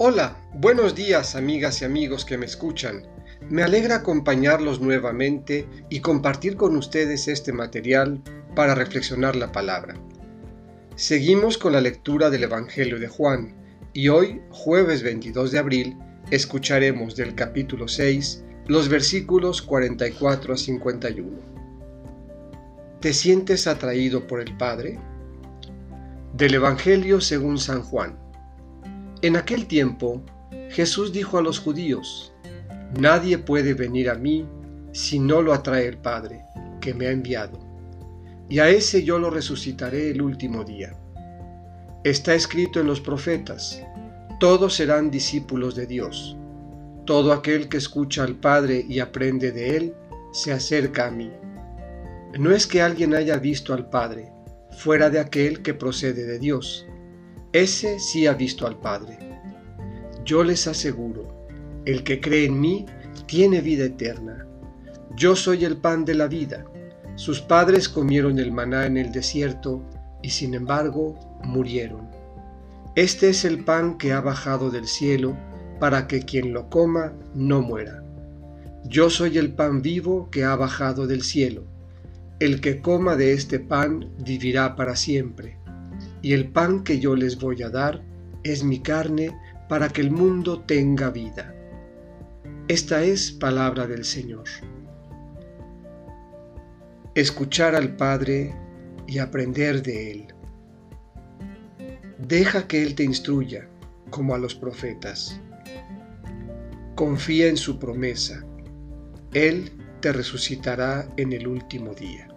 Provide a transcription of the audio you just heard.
Hola, buenos días amigas y amigos que me escuchan. Me alegra acompañarlos nuevamente y compartir con ustedes este material para reflexionar la palabra. Seguimos con la lectura del Evangelio de Juan y hoy, jueves 22 de abril, escucharemos del capítulo 6 los versículos 44 a 51. ¿Te sientes atraído por el Padre? Del Evangelio según San Juan. En aquel tiempo, Jesús dijo a los judíos, Nadie puede venir a mí si no lo atrae el Padre, que me ha enviado, y a ese yo lo resucitaré el último día. Está escrito en los profetas, todos serán discípulos de Dios. Todo aquel que escucha al Padre y aprende de Él, se acerca a mí. No es que alguien haya visto al Padre, fuera de aquel que procede de Dios ese sí ha visto al Padre. Yo les aseguro, el que cree en mí tiene vida eterna. Yo soy el pan de la vida. Sus padres comieron el maná en el desierto y sin embargo murieron. Este es el pan que ha bajado del cielo para que quien lo coma no muera. Yo soy el pan vivo que ha bajado del cielo. El que coma de este pan vivirá para siempre y el pan que yo les voy a dar es mi carne para que el mundo tenga vida. Esta es palabra del Señor. Escuchar al Padre y aprender de Él. Deja que Él te instruya, como a los profetas. Confía en su promesa. Él te resucitará en el último día.